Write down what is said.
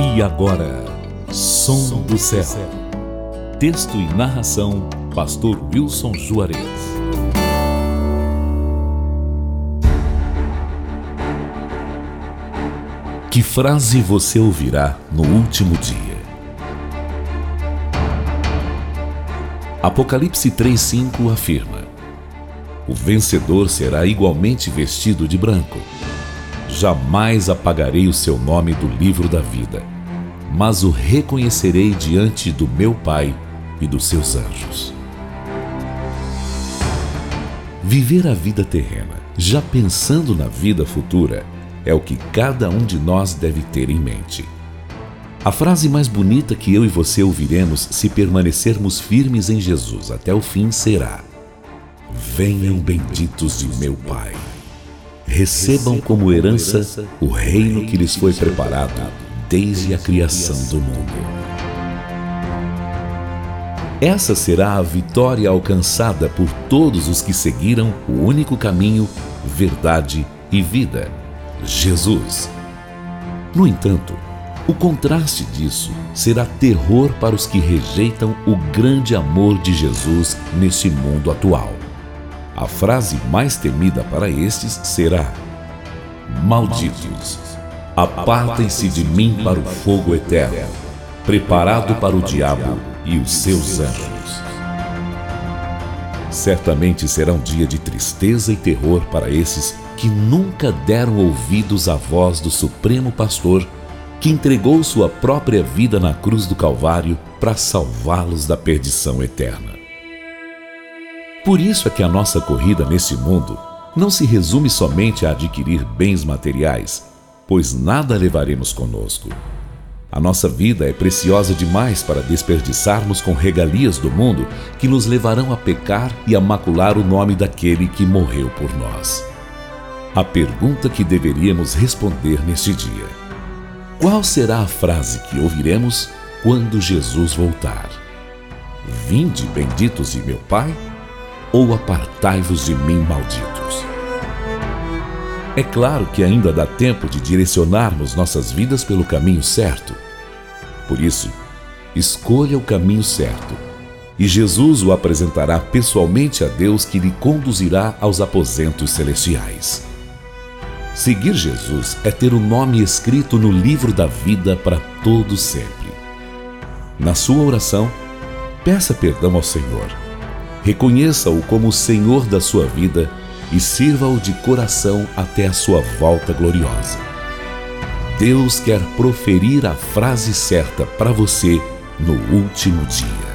E agora, Som do Céu. Texto e narração, Pastor Wilson Juarez. Que frase você ouvirá no último dia? Apocalipse 3,5 afirma: O vencedor será igualmente vestido de branco jamais apagarei o seu nome do livro da vida, mas o reconhecerei diante do meu Pai e dos seus anjos. Viver a vida terrena, já pensando na vida futura, é o que cada um de nós deve ter em mente. A frase mais bonita que eu e você ouviremos se permanecermos firmes em Jesus até o fim será: Venham benditos de meu Pai recebam como herança o reino que lhes foi preparado desde a criação do mundo. Essa será a vitória alcançada por todos os que seguiram o único caminho, verdade e vida, Jesus. No entanto, o contraste disso será terror para os que rejeitam o grande amor de Jesus neste mundo atual. A frase mais temida para estes será: Malditos, apartem-se de mim para o fogo eterno, preparado para o diabo e os seus anjos. Certamente será um dia de tristeza e terror para esses que nunca deram ouvidos à voz do Supremo Pastor, que entregou sua própria vida na cruz do Calvário para salvá-los da perdição eterna. Por isso é que a nossa corrida nesse mundo não se resume somente a adquirir bens materiais, pois nada levaremos conosco. A nossa vida é preciosa demais para desperdiçarmos com regalias do mundo que nos levarão a pecar e a macular o nome daquele que morreu por nós. A pergunta que deveríamos responder neste dia: Qual será a frase que ouviremos quando Jesus voltar? Vinde, benditos de meu Pai? Ou apartai-vos de mim, malditos. É claro que ainda dá tempo de direcionarmos nossas vidas pelo caminho certo. Por isso, escolha o caminho certo e Jesus o apresentará pessoalmente a Deus que lhe conduzirá aos aposentos celestiais. Seguir Jesus é ter o nome escrito no livro da vida para todo sempre. Na sua oração, peça perdão ao Senhor Reconheça-o como o Senhor da sua vida e sirva-o de coração até a sua volta gloriosa. Deus quer proferir a frase certa para você no último dia.